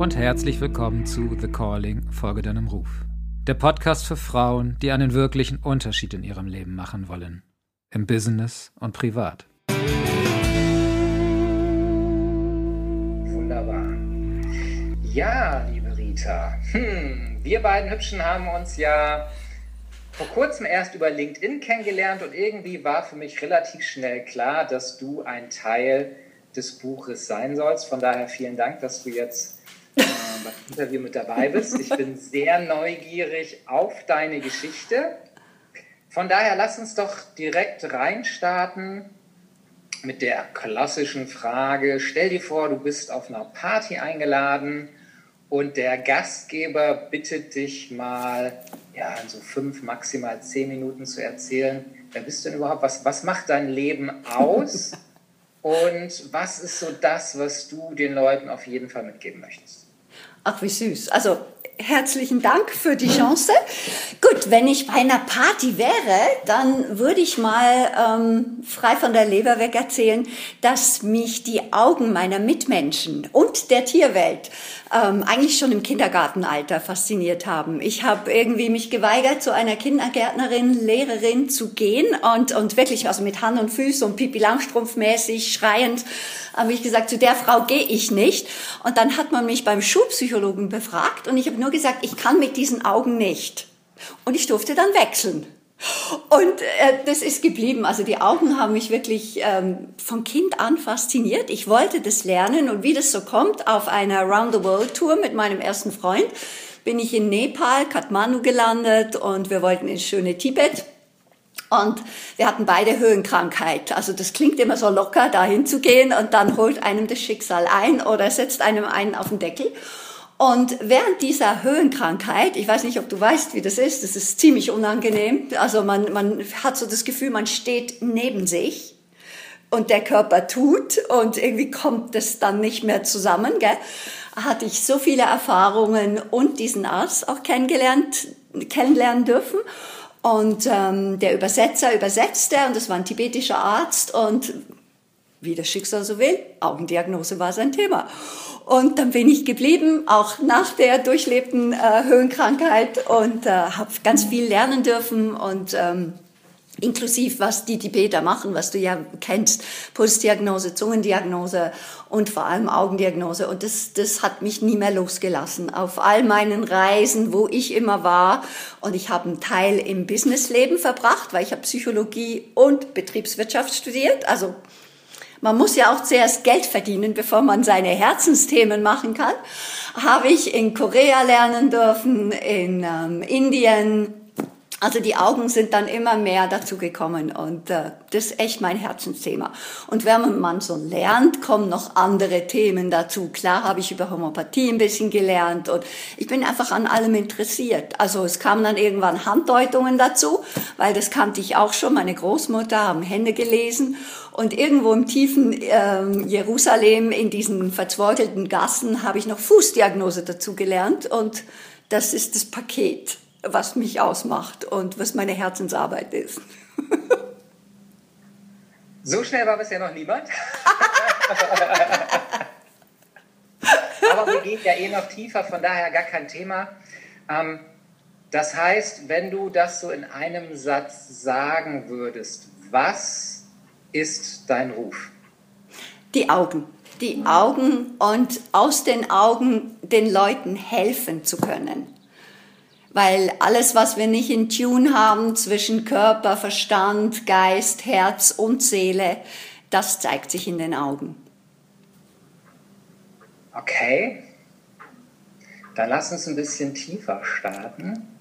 und herzlich willkommen zu The Calling, Folge deinem Ruf. Der Podcast für Frauen, die einen wirklichen Unterschied in ihrem Leben machen wollen. Im Business und privat. Wunderbar. Ja, liebe Rita, hm, wir beiden Hübschen haben uns ja vor kurzem erst über LinkedIn kennengelernt und irgendwie war für mich relativ schnell klar, dass du ein Teil des Buches sein sollst. Von daher vielen Dank, dass du jetzt äh, beim Interview mit dabei bist. Ich bin sehr neugierig auf deine Geschichte. Von daher lass uns doch direkt reinstarten mit der klassischen Frage. Stell dir vor, du bist auf einer Party eingeladen und der Gastgeber bittet dich mal, ja, in so fünf, maximal zehn Minuten zu erzählen, wer bist du denn überhaupt? Was, was macht dein Leben aus? Und was ist so das, was du den Leuten auf jeden Fall mitgeben möchtest? Ach, wie süß. Also herzlichen Dank für die Chance. Gut, wenn ich bei einer Party wäre, dann würde ich mal ähm, frei von der Leber weg erzählen, dass mich die Augen meiner Mitmenschen und der Tierwelt ähm, eigentlich schon im Kindergartenalter fasziniert haben. Ich habe irgendwie mich geweigert, zu einer Kindergärtnerin, Lehrerin zu gehen und, und wirklich also mit Hand und Füßen und Pipi Langstrumpf mäßig schreiend habe ich gesagt, zu der Frau gehe ich nicht. Und dann hat man mich beim Schulpsychologen befragt und ich habe nur gesagt, ich kann mit diesen Augen nicht. Und ich durfte dann wechseln. Und äh, das ist geblieben. Also die Augen haben mich wirklich ähm, von Kind an fasziniert. Ich wollte das lernen und wie das so kommt, auf einer Round the World Tour mit meinem ersten Freund bin ich in Nepal, Kathmandu gelandet und wir wollten ins schöne Tibet. Und wir hatten beide Höhenkrankheit. Also das klingt immer so locker, da hinzugehen und dann holt einem das Schicksal ein oder setzt einem einen auf den Deckel. Und während dieser Höhenkrankheit, ich weiß nicht, ob du weißt, wie das ist, das ist ziemlich unangenehm. Also man, man hat so das Gefühl, man steht neben sich und der Körper tut und irgendwie kommt das dann nicht mehr zusammen. Gell? Hatte ich so viele Erfahrungen und diesen Arzt auch kennengelernt, kennenlernen dürfen. Und ähm, der Übersetzer übersetzte und das war ein tibetischer Arzt und wie das Schicksal so will, Augendiagnose war sein Thema. Und dann bin ich geblieben, auch nach der durchlebten äh, Höhenkrankheit und äh, habe ganz viel lernen dürfen und ähm, inklusiv was die Tibeter machen, was du ja kennst, Pulsdiagnose, Zungendiagnose und vor allem Augendiagnose. Und das, das hat mich nie mehr losgelassen. Auf all meinen Reisen, wo ich immer war. Und ich habe einen Teil im Businessleben verbracht, weil ich habe Psychologie und Betriebswirtschaft studiert. Also man muss ja auch zuerst Geld verdienen, bevor man seine Herzensthemen machen kann. Habe ich in Korea lernen dürfen, in ähm, Indien, also die Augen sind dann immer mehr dazu gekommen und äh, das ist echt mein Herzensthema. Und wenn man so lernt, kommen noch andere Themen dazu. Klar habe ich über Homöopathie ein bisschen gelernt und ich bin einfach an allem interessiert. Also es kamen dann irgendwann Handdeutungen dazu, weil das kannte ich auch schon. Meine Großmutter haben Hände gelesen und irgendwo im tiefen ähm, Jerusalem in diesen verzweifelten Gassen habe ich noch Fußdiagnose dazu gelernt und das ist das Paket was mich ausmacht und was meine Herzensarbeit ist. So schnell war bisher noch niemand. Aber wir gehen ja eh noch tiefer, von daher gar kein Thema. Ähm, das heißt, wenn du das so in einem Satz sagen würdest, was ist dein Ruf? Die Augen. Die Augen und aus den Augen den Leuten helfen zu können. Weil alles, was wir nicht in Tune haben zwischen Körper, Verstand, Geist, Herz und Seele, das zeigt sich in den Augen. Okay, dann lass uns ein bisschen tiefer starten.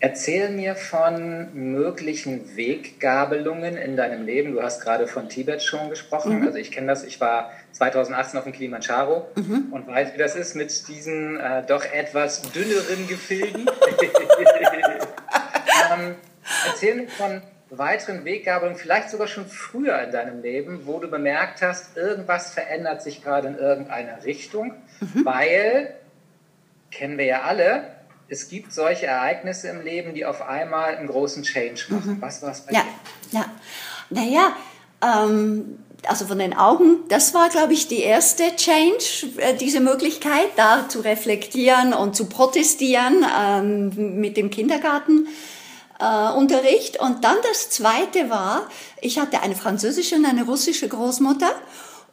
Erzähl mir von möglichen Weggabelungen in deinem Leben. Du hast gerade von Tibet schon gesprochen. Mhm. Also ich kenne das. Ich war 2018 auf dem Kilimanjaro mhm. und weiß, wie das ist mit diesen äh, doch etwas dünneren Gefilden. ähm, erzähl mir von weiteren Weggabelungen, vielleicht sogar schon früher in deinem Leben, wo du bemerkt hast, irgendwas verändert sich gerade in irgendeiner Richtung, mhm. weil, kennen wir ja alle, es gibt solche Ereignisse im Leben, die auf einmal einen großen Change machen. Mhm. Was war es bei ja, dir? Ja, naja, Ähm, also von den Augen, das war, glaube ich, die erste Change, äh, diese Möglichkeit, da zu reflektieren und zu protestieren ähm, mit dem Kindergartenunterricht. Äh, und dann das zweite war, ich hatte eine französische und eine russische Großmutter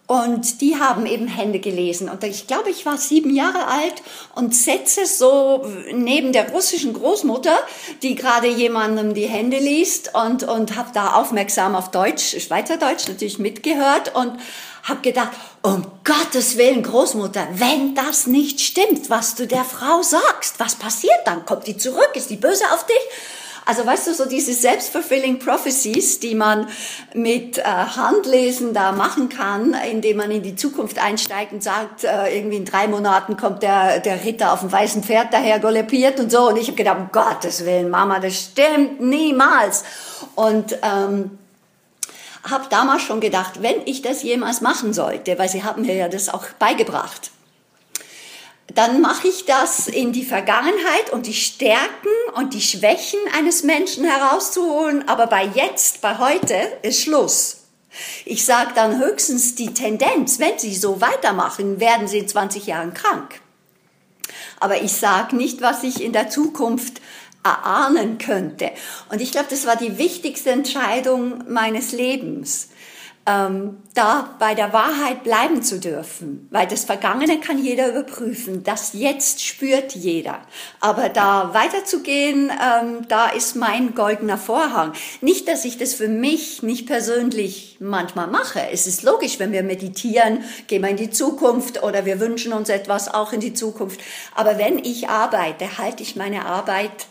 und die haben eben Hände gelesen. Und ich glaube, ich war sieben Jahre alt und setze so neben der russischen Großmutter, die gerade jemandem die Hände liest und, und habe da aufmerksam auf Deutsch, Schweizerdeutsch natürlich mitgehört und habe gedacht, um Gottes Willen, Großmutter, wenn das nicht stimmt, was du der Frau sagst, was passiert dann? Kommt die zurück? Ist die böse auf dich? Also weißt du, so diese self-fulfilling prophecies, die man mit äh, Handlesen da machen kann, indem man in die Zukunft einsteigt und sagt, äh, irgendwie in drei Monaten kommt der, der Ritter auf dem weißen Pferd daher galoppiert und so. Und ich habe gedacht, um Gottes Willen, Mama, das stimmt niemals. Und ähm, habe damals schon gedacht, wenn ich das jemals machen sollte, weil sie haben mir ja das auch beigebracht, dann mache ich das in die Vergangenheit und die Stärken und die Schwächen eines Menschen herauszuholen. Aber bei jetzt, bei heute ist Schluss. Ich sage dann höchstens die Tendenz, wenn Sie so weitermachen, werden Sie in 20 Jahren krank. Aber ich sage nicht, was ich in der Zukunft erahnen könnte. Und ich glaube, das war die wichtigste Entscheidung meines Lebens ähm, da bei der Wahrheit bleiben zu dürfen, weil das Vergangene kann jeder überprüfen, das Jetzt spürt jeder. Aber da weiterzugehen, ähm, da ist mein goldener Vorhang. Nicht, dass ich das für mich nicht persönlich manchmal mache. Es ist logisch, wenn wir meditieren, gehen wir in die Zukunft oder wir wünschen uns etwas auch in die Zukunft. Aber wenn ich arbeite, halte ich meine Arbeit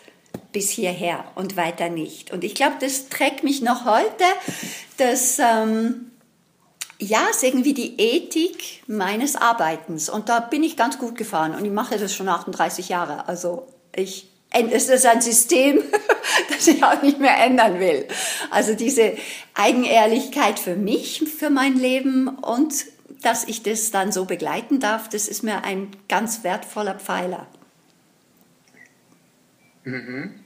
bis hierher und weiter nicht. Und ich glaube, das trägt mich noch heute, dass ähm, ja, ist irgendwie die Ethik meines Arbeitens. Und da bin ich ganz gut gefahren und ich mache das schon 38 Jahre. Also ich es ist ein System, das ich auch nicht mehr ändern will. Also diese Eigenehrlichkeit für mich, für mein Leben und dass ich das dann so begleiten darf, das ist mir ein ganz wertvoller Pfeiler. Mhm.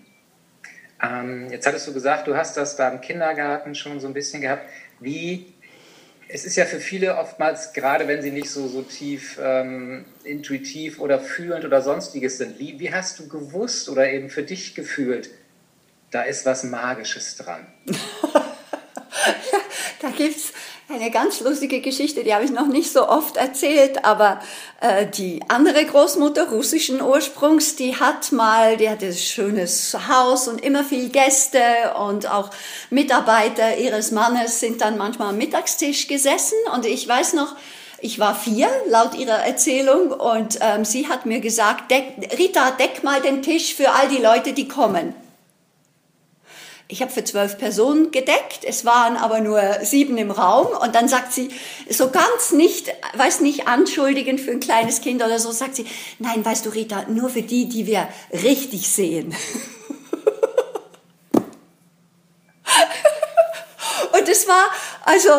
Ähm, jetzt hattest du gesagt, du hast das da im Kindergarten schon so ein bisschen gehabt. Wie, es ist ja für viele oftmals, gerade wenn sie nicht so, so tief ähm, intuitiv oder fühlend oder sonstiges sind, wie, wie hast du gewusst oder eben für dich gefühlt, da ist was Magisches dran? da gibt es eine ganz lustige Geschichte, die habe ich noch nicht so oft erzählt, aber äh, die andere Großmutter russischen Ursprungs, die hat mal, die hatte ein schönes Haus und immer viel Gäste und auch Mitarbeiter ihres Mannes sind dann manchmal am Mittagstisch gesessen und ich weiß noch, ich war vier, laut ihrer Erzählung, und ähm, sie hat mir gesagt, deck, Rita, deck mal den Tisch für all die Leute, die kommen. Ich habe für zwölf Personen gedeckt, es waren aber nur sieben im Raum und dann sagt sie, so ganz nicht, weiß nicht, anschuldigend für ein kleines Kind oder so, sagt sie, nein, weißt du, Rita, nur für die, die wir richtig sehen. Und das war, also,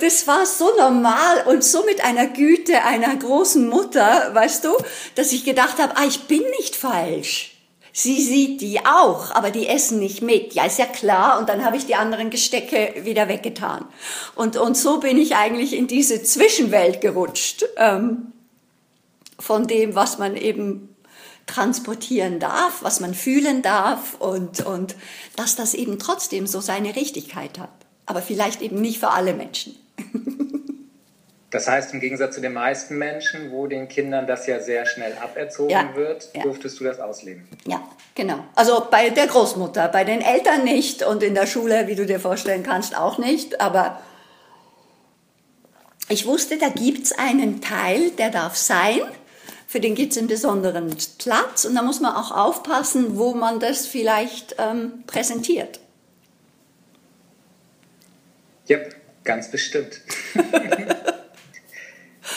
das war so normal und so mit einer Güte einer großen Mutter, weißt du, dass ich gedacht habe, ah, ich bin nicht falsch. Sie sieht die auch, aber die essen nicht mit. Ja, ist ja klar. Und dann habe ich die anderen Gestecke wieder weggetan. Und, und so bin ich eigentlich in diese Zwischenwelt gerutscht, ähm, von dem, was man eben transportieren darf, was man fühlen darf und, und dass das eben trotzdem so seine Richtigkeit hat. Aber vielleicht eben nicht für alle Menschen. Das heißt, im Gegensatz zu den meisten Menschen, wo den Kindern das ja sehr schnell aberzogen ja, wird, ja. durftest du das ausleben. Ja, genau. Also bei der Großmutter, bei den Eltern nicht und in der Schule, wie du dir vorstellen kannst, auch nicht. Aber ich wusste, da gibt es einen Teil, der darf sein. Für den gibt es einen besonderen Platz und da muss man auch aufpassen, wo man das vielleicht ähm, präsentiert. Ja, ganz bestimmt.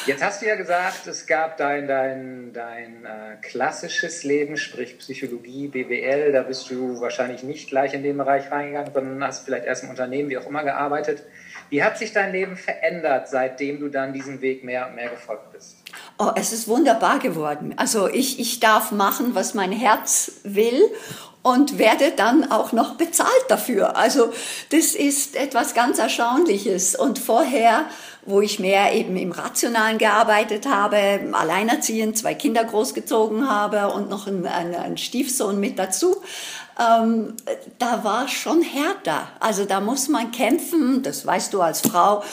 Jetzt hast du ja gesagt, es gab dein, dein, dein äh, klassisches Leben, sprich Psychologie, BWL. Da bist du wahrscheinlich nicht gleich in den Bereich reingegangen, sondern hast vielleicht erst im Unternehmen, wie auch immer, gearbeitet. Wie hat sich dein Leben verändert, seitdem du dann diesen Weg mehr und mehr gefolgt bist? Oh, es ist wunderbar geworden. Also ich, ich darf machen, was mein Herz will und werde dann auch noch bezahlt dafür. Also das ist etwas ganz Erstaunliches. Und vorher, wo ich mehr eben im Rationalen gearbeitet habe, alleinerziehend, zwei Kinder großgezogen habe und noch einen, einen Stiefsohn mit dazu, ähm, da war schon härter. Also da muss man kämpfen, das weißt du als Frau,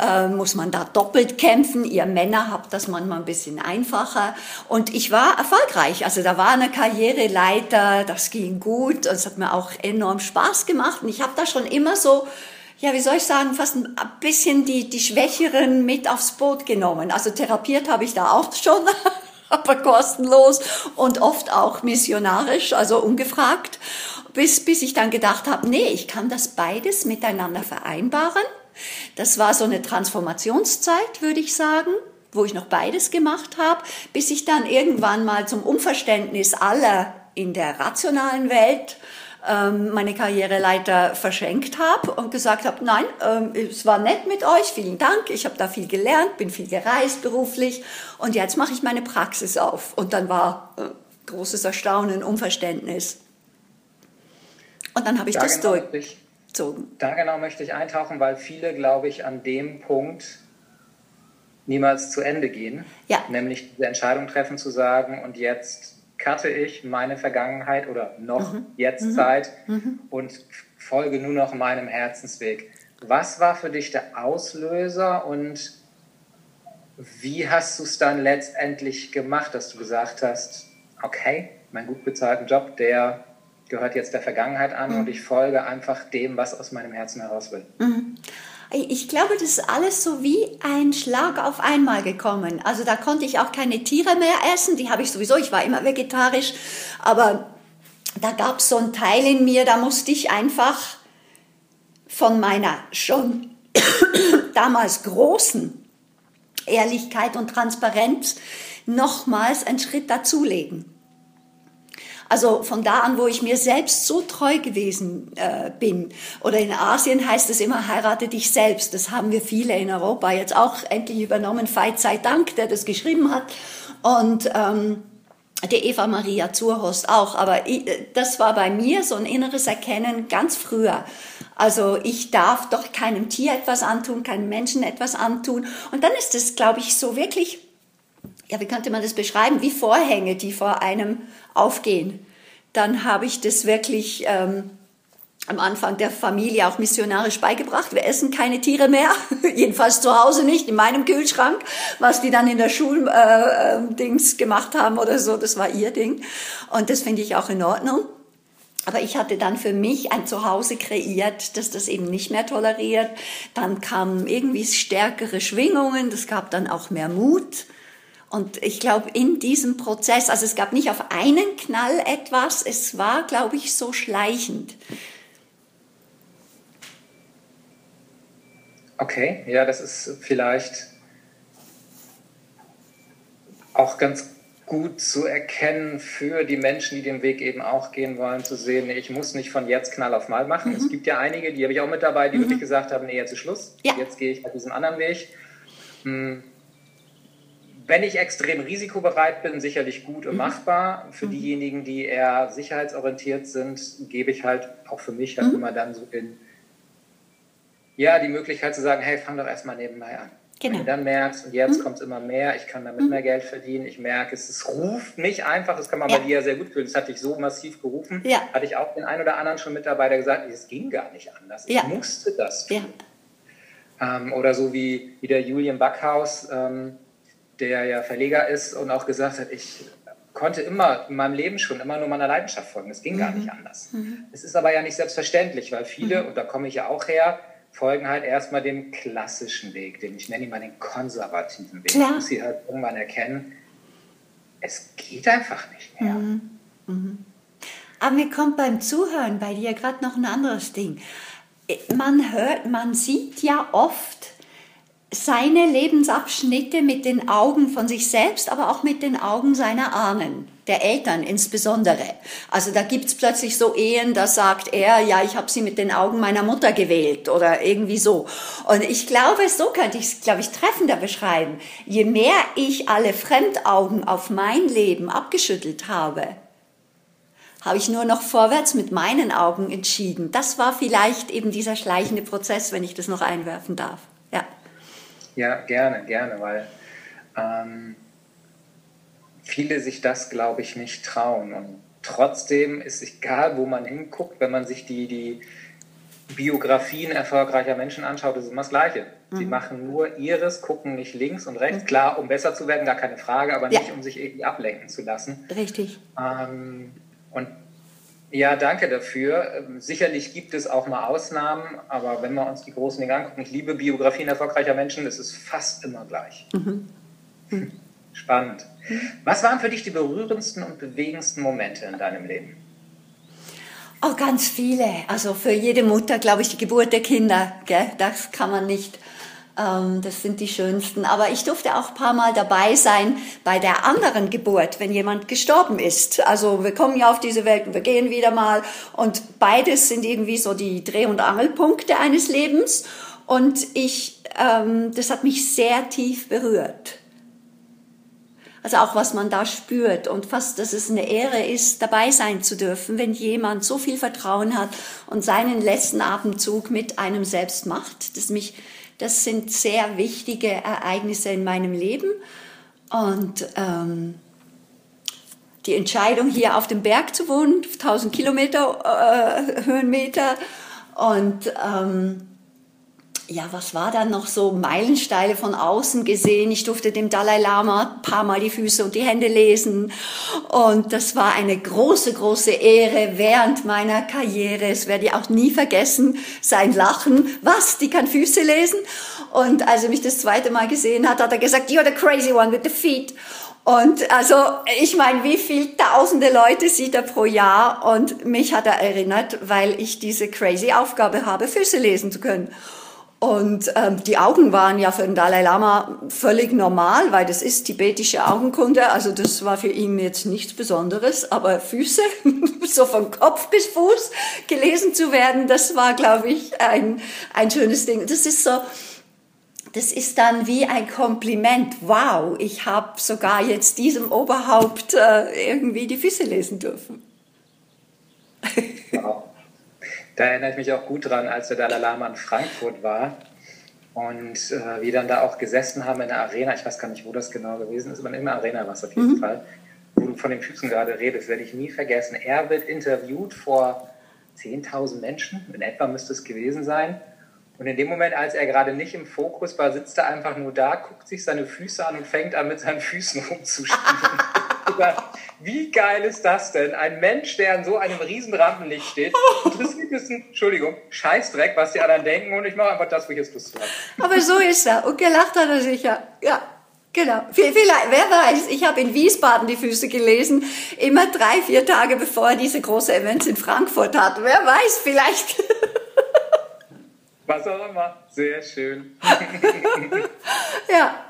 äh, muss man da doppelt kämpfen. Ihr Männer habt das manchmal ein bisschen einfacher. Und ich war erfolgreich. Also da war eine Karriereleiter, das ging gut. Es hat mir auch enorm Spaß gemacht. Und ich habe da schon immer so ja, wie soll ich sagen, fast ein bisschen die, die Schwächeren mit aufs Boot genommen. Also therapiert habe ich da auch schon, aber kostenlos und oft auch missionarisch, also ungefragt, bis, bis ich dann gedacht habe, nee, ich kann das beides miteinander vereinbaren. Das war so eine Transformationszeit, würde ich sagen, wo ich noch beides gemacht habe, bis ich dann irgendwann mal zum Unverständnis aller in der rationalen Welt ähm, meine Karriereleiter verschenkt habe und gesagt habe, nein, ähm, es war nett mit euch, vielen Dank, ich habe da viel gelernt, bin viel gereist beruflich und jetzt mache ich meine Praxis auf. Und dann war äh, großes Erstaunen, Unverständnis. Und dann habe ich da das genau durchgezogen. Da genau möchte ich eintauchen, weil viele, glaube ich, an dem Punkt niemals zu Ende gehen. Ja. Nämlich diese Entscheidung treffen zu sagen, und jetzt cutte ich meine Vergangenheit oder noch mhm. jetzt mhm. Zeit mhm. und folge nur noch meinem Herzensweg. Was war für dich der Auslöser und wie hast du es dann letztendlich gemacht, dass du gesagt hast, okay, mein gut bezahlten Job, der gehört jetzt der Vergangenheit an mhm. und ich folge einfach dem, was aus meinem Herzen heraus will? Ich glaube, das ist alles so wie ein Schlag auf einmal gekommen. Also da konnte ich auch keine Tiere mehr essen, die habe ich sowieso, ich war immer vegetarisch, aber da gab es so einen Teil in mir, da musste ich einfach von meiner schon damals großen Ehrlichkeit und Transparenz nochmals einen Schritt dazulegen. Also von da an, wo ich mir selbst so treu gewesen äh, bin. Oder in Asien heißt es immer, heirate dich selbst. Das haben wir viele in Europa jetzt auch endlich übernommen. Veit sei Dank, der das geschrieben hat. Und ähm, die Eva Maria Zurhorst auch. Aber ich, das war bei mir so ein inneres Erkennen ganz früher. Also ich darf doch keinem Tier etwas antun, keinem Menschen etwas antun. Und dann ist es, glaube ich, so wirklich ja, wie könnte man das beschreiben, wie Vorhänge, die vor einem aufgehen. Dann habe ich das wirklich ähm, am Anfang der Familie auch missionarisch beigebracht. Wir essen keine Tiere mehr, jedenfalls zu Hause nicht, in meinem Kühlschrank. Was die dann in der Schuldings äh, gemacht haben oder so, das war ihr Ding. Und das finde ich auch in Ordnung. Aber ich hatte dann für mich ein Zuhause kreiert, das das eben nicht mehr toleriert. Dann kamen irgendwie stärkere Schwingungen, das gab dann auch mehr Mut. Und ich glaube, in diesem Prozess, also es gab nicht auf einen Knall etwas, es war, glaube ich, so schleichend. Okay, ja, das ist vielleicht auch ganz gut zu erkennen für die Menschen, die den Weg eben auch gehen wollen, zu sehen, nee, ich muss nicht von jetzt Knall auf Mal machen. Mhm. Es gibt ja einige, die habe ich auch mit dabei, die mhm. wirklich gesagt haben, nee, jetzt ist Schluss, ja. jetzt gehe ich auf diesen anderen Weg. Hm wenn ich extrem risikobereit bin, sicherlich gut und mhm. machbar. Für mhm. diejenigen, die eher sicherheitsorientiert sind, gebe ich halt auch für mich halt mhm. immer dann so in, ja, die Möglichkeit zu sagen, hey, fang doch erstmal nebenbei an. Genau. Wenn du dann merkst, und jetzt mhm. kommt es immer mehr, ich kann damit mhm. mehr Geld verdienen, ich merke, es, es ruft mich einfach, das kann man ja. bei dir sehr gut fühlen, das hat dich so massiv gerufen, ja. hatte ich auch den einen oder anderen schon Mitarbeiter gesagt, es ging gar nicht anders, ich musste das tun. Ja. Ähm, oder so wie, wie der Julian Backhaus, ähm, der ja Verleger ist und auch gesagt hat, ich konnte immer in meinem Leben schon immer nur meiner Leidenschaft folgen. Es ging mhm. gar nicht anders. Mhm. Es ist aber ja nicht selbstverständlich, weil viele, mhm. und da komme ich ja auch her, folgen halt erstmal dem klassischen Weg, den ich nenne mal den konservativen Weg. Klar. Muss sie halt irgendwann erkennen, es geht einfach nicht mehr. Mhm. Mhm. Aber mir kommt beim Zuhören bei dir gerade noch ein anderes Ding. Man hört, man sieht ja oft, seine Lebensabschnitte mit den Augen von sich selbst, aber auch mit den Augen seiner Ahnen, der Eltern insbesondere. Also da gibt's plötzlich so Ehen, da sagt er, ja, ich habe sie mit den Augen meiner Mutter gewählt oder irgendwie so. Und ich glaube, so könnte ich es, glaube ich, treffender beschreiben. Je mehr ich alle Fremdaugen auf mein Leben abgeschüttelt habe, habe ich nur noch vorwärts mit meinen Augen entschieden. Das war vielleicht eben dieser schleichende Prozess, wenn ich das noch einwerfen darf. Ja, gerne, gerne, weil ähm, viele sich das, glaube ich, nicht trauen. Und trotzdem ist egal, wo man hinguckt, wenn man sich die, die Biografien erfolgreicher Menschen anschaut, ist es immer das Gleiche. Mhm. Sie machen nur ihres, gucken nicht links und rechts. Mhm. Klar, um besser zu werden, gar keine Frage, aber ja. nicht, um sich irgendwie ablenken zu lassen. Richtig. Ähm, und ja, danke dafür. Ähm, sicherlich gibt es auch mal Ausnahmen, aber wenn wir uns die großen Dinge angucken, ich liebe Biografien erfolgreicher Menschen, es ist fast immer gleich. Mhm. Mhm. Spannend. Mhm. Was waren für dich die berührendsten und bewegendsten Momente in deinem Leben? Oh, ganz viele. Also für jede Mutter, glaube ich, die Geburt der Kinder. Gell? Das kann man nicht. Ähm, das sind die schönsten. Aber ich durfte auch ein paar Mal dabei sein bei der anderen Geburt, wenn jemand gestorben ist. Also wir kommen ja auf diese Welt und wir gehen wieder mal. Und beides sind irgendwie so die Dreh- und Angelpunkte eines Lebens. Und ich, ähm, das hat mich sehr tief berührt. Also auch was man da spürt und fast, dass es eine Ehre ist, dabei sein zu dürfen, wenn jemand so viel Vertrauen hat und seinen letzten Atemzug mit einem selbst macht. Das mich, das sind sehr wichtige Ereignisse in meinem Leben. Und ähm, die Entscheidung hier auf dem Berg zu wohnen, 1000 Kilometer äh, Höhenmeter. Und ähm, ja, was war dann noch so Meilensteine von außen gesehen? Ich durfte dem Dalai Lama ein paar Mal die Füße und die Hände lesen. Und das war eine große, große Ehre während meiner Karriere. Es werde ich auch nie vergessen, sein Lachen. Was? Die kann Füße lesen? Und als er mich das zweite Mal gesehen hat, hat er gesagt, you're the crazy one with the feet. Und also, ich meine, wie viel tausende Leute sieht er pro Jahr? Und mich hat er erinnert, weil ich diese crazy Aufgabe habe, Füße lesen zu können. Und ähm, die Augen waren ja für den Dalai Lama völlig normal, weil das ist tibetische Augenkunde. Also das war für ihn jetzt nichts Besonderes. Aber Füße, so von Kopf bis Fuß gelesen zu werden, das war, glaube ich, ein, ein schönes Ding. Das ist so, das ist dann wie ein Kompliment. Wow, ich habe sogar jetzt diesem Oberhaupt äh, irgendwie die Füße lesen dürfen. Wow. Da erinnere ich mich auch gut dran, als der Dalai Lama in Frankfurt war und äh, wir dann da auch gesessen haben in der Arena. Ich weiß gar nicht, wo das genau gewesen ist, aber in der Arena war es auf jeden mhm. Fall. Wo du von den Füßen gerade redest, werde ich nie vergessen. Er wird interviewt vor 10.000 Menschen, in etwa müsste es gewesen sein. Und in dem Moment, als er gerade nicht im Fokus war, sitzt er einfach nur da, guckt sich seine Füße an und fängt an, mit seinen Füßen rumzuspielen. Wie geil ist das denn? Ein Mensch, der in so einem riesen Rampenlicht steht, interessiert es ein, Entschuldigung, Scheißdreck, was die anderen denken und ich mache einfach das, wo ich jetzt Lust habe. Aber so ist er. Und gelacht hat er sicher. Ja. Genau. Vielleicht, wer weiß, ich habe in Wiesbaden die Füße gelesen, immer drei, vier Tage bevor er diese große Events in Frankfurt hat. Wer weiß, vielleicht. Was auch immer. Sehr schön. ja.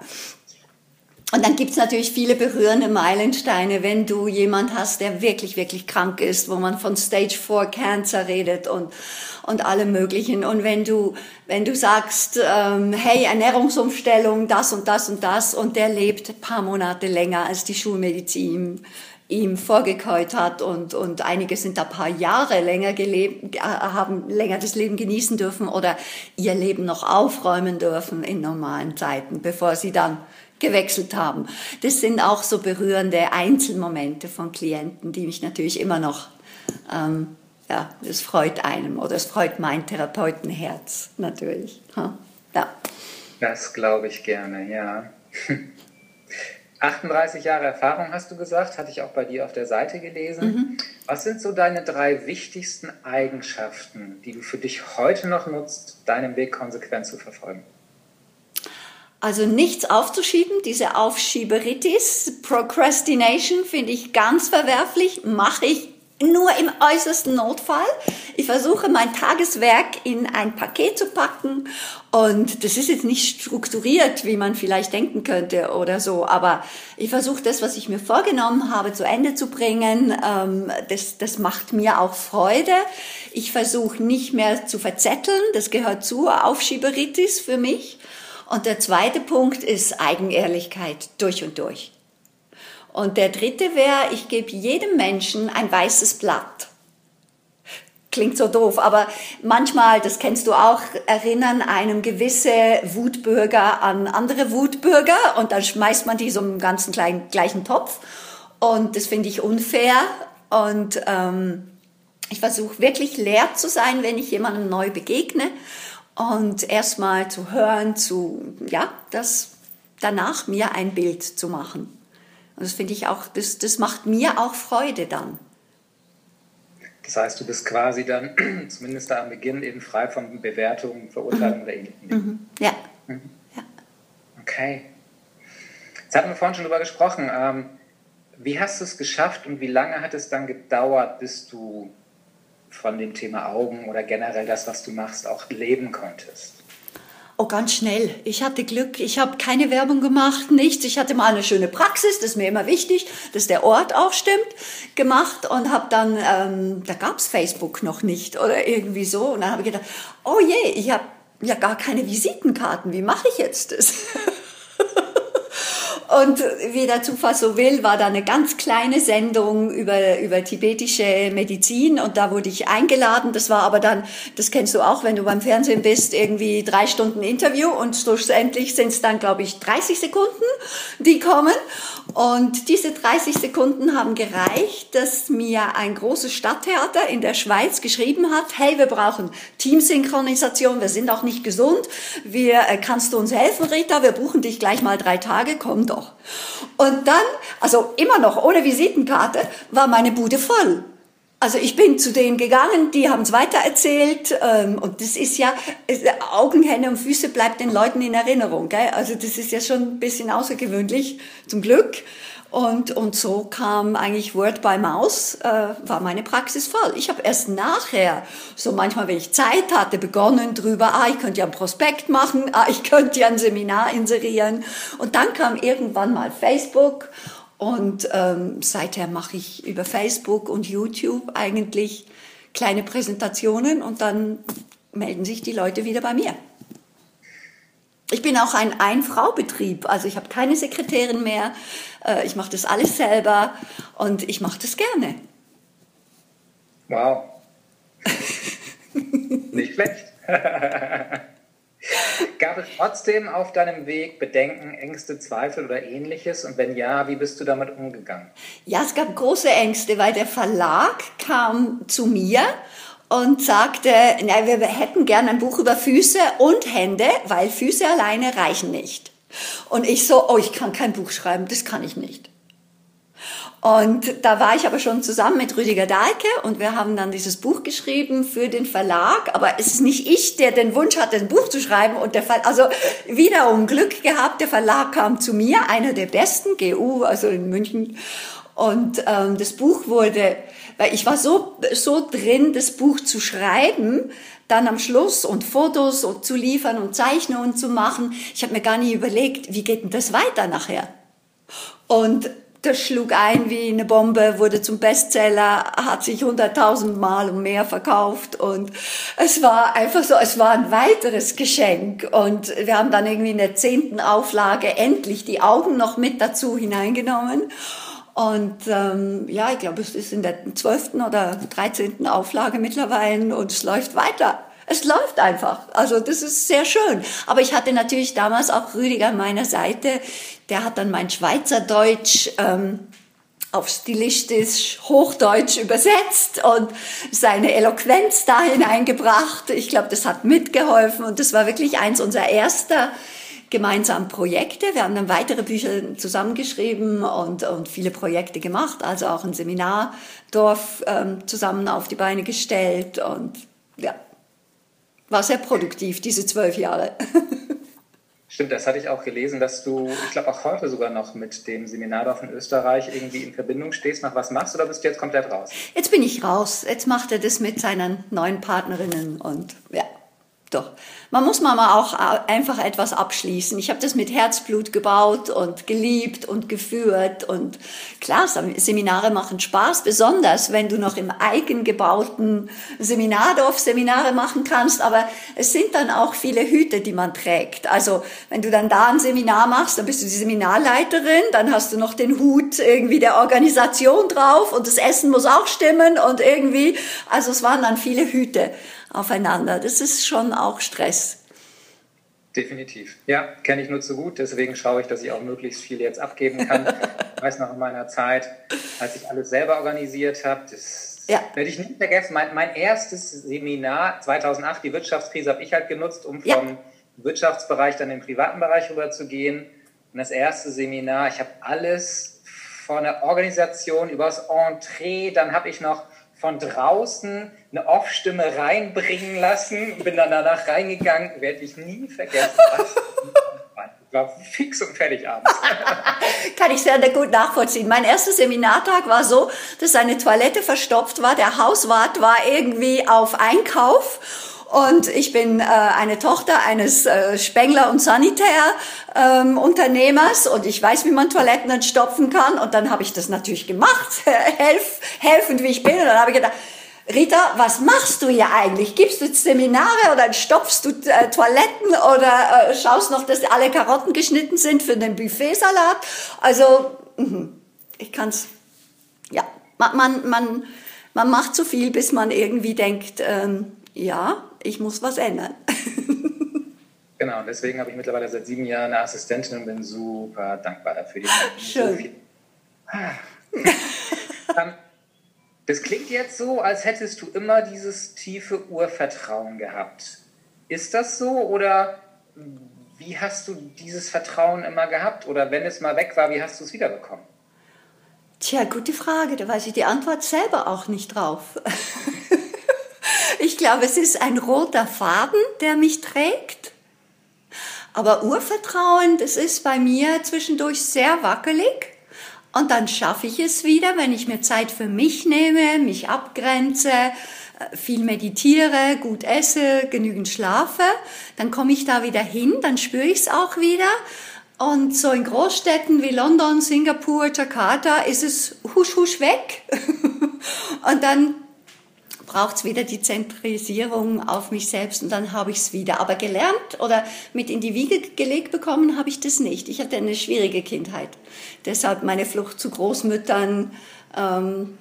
Und dann gibt's natürlich viele berührende Meilensteine, wenn du jemand hast, der wirklich, wirklich krank ist, wo man von Stage 4 Cancer redet und, und alle möglichen. Und wenn du, wenn du sagst, ähm, hey, Ernährungsumstellung, das und das und das, und der lebt ein paar Monate länger, als die Schulmedizin ihm vorgekäut hat und, und einige sind da paar Jahre länger gelebt, äh, haben länger das Leben genießen dürfen oder ihr Leben noch aufräumen dürfen in normalen Zeiten, bevor sie dann gewechselt haben. Das sind auch so berührende Einzelmomente von Klienten, die mich natürlich immer noch, ähm, ja, das freut einem oder es freut mein Therapeutenherz natürlich. Ja. Das glaube ich gerne, ja. 38 Jahre Erfahrung hast du gesagt, hatte ich auch bei dir auf der Seite gelesen. Mhm. Was sind so deine drei wichtigsten Eigenschaften, die du für dich heute noch nutzt, deinen Weg konsequent zu verfolgen? Also nichts aufzuschieben, diese Aufschieberitis, Procrastination finde ich ganz verwerflich, mache ich nur im äußersten Notfall. Ich versuche mein Tageswerk in ein Paket zu packen und das ist jetzt nicht strukturiert, wie man vielleicht denken könnte oder so, aber ich versuche das, was ich mir vorgenommen habe, zu Ende zu bringen. Ähm, das, das macht mir auch Freude. Ich versuche nicht mehr zu verzetteln, das gehört zur Aufschieberitis für mich. Und der zweite Punkt ist Eigenehrlichkeit durch und durch. Und der dritte wäre, ich gebe jedem Menschen ein weißes Blatt. Klingt so doof, aber manchmal, das kennst du auch, erinnern einem gewisse Wutbürger an andere Wutbürger und dann schmeißt man die so im ganzen kleinen, gleichen Topf. Und das finde ich unfair. Und ähm, ich versuche wirklich leer zu sein, wenn ich jemandem neu begegne und erstmal zu hören, zu, ja, das danach mir ein Bild zu machen. Und das finde ich auch, das, das macht mir auch Freude dann. Das heißt, du bist quasi dann zumindest da am Beginn eben frei von Bewertungen, Verurteilungen mhm. oder ähnlichen Dingen. Mhm. Ja. Mhm. ja. Okay. Jetzt hatten wir vorhin schon drüber gesprochen. Ähm, wie hast du es geschafft und wie lange hat es dann gedauert, bis du von dem Thema Augen oder generell das, was du machst, auch leben konntest? Oh, ganz schnell. Ich hatte Glück. Ich habe keine Werbung gemacht, nichts. Ich hatte mal eine schöne Praxis, das ist mir immer wichtig, dass der Ort auch stimmt, gemacht und habe dann, ähm, da gab's Facebook noch nicht oder irgendwie so. Und dann habe ich gedacht, oh je, ich habe ja gar keine Visitenkarten. Wie mache ich jetzt das? Und wie der Zufall so will, war da eine ganz kleine Sendung über, über tibetische Medizin und da wurde ich eingeladen. Das war aber dann, das kennst du auch, wenn du beim Fernsehen bist, irgendwie drei Stunden Interview und schlussendlich sind es dann, glaube ich, 30 Sekunden, die kommen. Und diese 30 Sekunden haben gereicht, dass mir ein großes Stadttheater in der Schweiz geschrieben hat, hey, wir brauchen Teamsynchronisation, wir sind auch nicht gesund, wir, äh, kannst du uns helfen, Rita, wir buchen dich gleich mal drei Tage, komm doch. Und dann, also immer noch ohne Visitenkarte, war meine Bude voll. Also ich bin zu denen gegangen, die haben es weitererzählt ähm, und das ist ja, Augen, Hände und Füße bleibt den Leuten in Erinnerung. Gell? Also das ist ja schon ein bisschen außergewöhnlich, zum Glück. Und, und so kam eigentlich Word by Mouse, äh, war meine Praxis voll. Ich habe erst nachher, so manchmal, wenn ich Zeit hatte, begonnen drüber, ah, ich könnte ja ein Prospekt machen, ah, ich könnte ja ein Seminar inserieren. Und dann kam irgendwann mal Facebook und ähm, seither mache ich über Facebook und YouTube eigentlich kleine Präsentationen und dann melden sich die Leute wieder bei mir. Ich bin auch ein Ein-Frau-Betrieb, also ich habe keine Sekretärin mehr, äh, ich mache das alles selber und ich mache das gerne. Wow. Nicht schlecht. Gab es trotzdem auf deinem Weg Bedenken, Ängste, Zweifel oder ähnliches? Und wenn ja, wie bist du damit umgegangen? Ja, es gab große Ängste, weil der Verlag kam zu mir und sagte, na, wir hätten gerne ein Buch über Füße und Hände, weil Füße alleine reichen nicht. Und ich so, oh, ich kann kein Buch schreiben, das kann ich nicht. Und da war ich aber schon zusammen mit Rüdiger Dahlke und wir haben dann dieses Buch geschrieben für den Verlag. Aber es ist nicht ich, der den Wunsch hatte, ein Buch zu schreiben. Und der Fall, also wiederum Glück gehabt, der Verlag kam zu mir, einer der besten, GU, also in München. Und ähm, das Buch wurde, weil ich war so, so drin, das Buch zu schreiben, dann am Schluss und Fotos zu liefern und Zeichnungen zu machen. Ich habe mir gar nicht überlegt, wie geht denn das weiter nachher? Und das schlug ein wie eine Bombe, wurde zum Bestseller, hat sich hunderttausend Mal und mehr verkauft und es war einfach so, es war ein weiteres Geschenk und wir haben dann irgendwie in der zehnten Auflage endlich die Augen noch mit dazu hineingenommen und ähm, ja, ich glaube, es ist in der zwölften oder dreizehnten Auflage mittlerweile und es läuft weiter. Es läuft einfach. Also das ist sehr schön. Aber ich hatte natürlich damals auch Rüdiger an meiner Seite. Der hat dann mein Schweizerdeutsch ähm, auf stilistisch Hochdeutsch übersetzt und seine Eloquenz da hineingebracht. Ich glaube, das hat mitgeholfen und das war wirklich eins unserer erster gemeinsamen Projekte. Wir haben dann weitere Bücher zusammengeschrieben und, und viele Projekte gemacht, also auch ein Seminardorf ähm, zusammen auf die Beine gestellt und ja, war sehr produktiv, diese zwölf Jahre. Stimmt, das hatte ich auch gelesen, dass du, ich glaube auch heute sogar noch mit dem Seminardorf in Österreich irgendwie in Verbindung stehst, noch was machst oder bist du jetzt komplett raus? Jetzt bin ich raus. Jetzt macht er das mit seinen neuen Partnerinnen und ja, doch. Man muss mal auch einfach etwas abschließen. Ich habe das mit Herzblut gebaut und geliebt und geführt. Und klar, Seminare machen Spaß, besonders wenn du noch im eigengebauten Seminardorf Seminare machen kannst. Aber es sind dann auch viele Hüte, die man trägt. Also wenn du dann da ein Seminar machst, dann bist du die Seminarleiterin, dann hast du noch den Hut irgendwie der Organisation drauf und das Essen muss auch stimmen und irgendwie, also es waren dann viele Hüte aufeinander. Das ist schon auch Stress. Definitiv. Ja, kenne ich nur zu gut. Deswegen schaue ich, dass ich auch möglichst viel jetzt abgeben kann. ich weiß noch in meiner Zeit, als ich alles selber organisiert habe, das ja. werde ich nie vergessen. Mein, mein, erstes Seminar 2008, die Wirtschaftskrise, habe ich halt genutzt, um vom ja. Wirtschaftsbereich dann in den privaten Bereich rüber zu gehen. Und das erste Seminar, ich habe alles von der Organisation übers Entree, dann habe ich noch von draußen eine Off-Stimme reinbringen lassen, bin dann danach reingegangen, werde ich nie vergessen. War fix und fertig abends. Kann ich sehr gut nachvollziehen. Mein erster Seminartag war so, dass eine Toilette verstopft war, der Hauswart war irgendwie auf Einkauf und ich bin äh, eine Tochter eines äh, Spengler- und Sanitärunternehmers ähm, und ich weiß, wie man Toiletten entstopfen kann. Und dann habe ich das natürlich gemacht, helf, helfend wie ich bin. Und dann habe ich gedacht, Rita, was machst du hier eigentlich? Gibst du Seminare oder stopfst du äh, Toiletten oder äh, schaust noch, dass alle Karotten geschnitten sind für den Buffetsalat? Also, mh, ich kann's, ja, man, man, man, man macht zu viel, bis man irgendwie denkt, ähm, ja, ich muss was ändern. genau, deswegen habe ich mittlerweile seit sieben Jahren eine Assistentin und bin super dankbar dafür. Schön. So ähm, das klingt jetzt so, als hättest du immer dieses tiefe Urvertrauen gehabt. Ist das so oder wie hast du dieses Vertrauen immer gehabt? Oder wenn es mal weg war, wie hast du es wiederbekommen? Tja, gute Frage. Da weiß ich die Antwort selber auch nicht drauf. Ich glaube, es ist ein roter Faden, der mich trägt. Aber Urvertrauen, das ist bei mir zwischendurch sehr wackelig. Und dann schaffe ich es wieder, wenn ich mir Zeit für mich nehme, mich abgrenze, äh, viel meditiere, gut esse, genügend schlafe, dann komme ich da wieder hin, dann spüre ich es auch wieder. Und so in Großstädten wie London, Singapur, Jakarta ist es husch husch weg. und dann braucht es wieder die Zentrisierung auf mich selbst und dann habe ich es wieder. Aber gelernt oder mit in die Wiege gelegt bekommen habe ich das nicht. Ich hatte eine schwierige Kindheit. Deshalb meine Flucht zu Großmüttern. Ähm,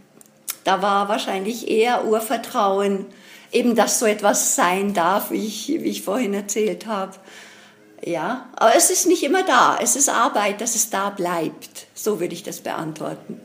da war wahrscheinlich eher Urvertrauen, eben dass so etwas sein darf, wie ich, wie ich vorhin erzählt habe. Ja, aber es ist nicht immer da. Es ist Arbeit, dass es da bleibt. So würde ich das beantworten.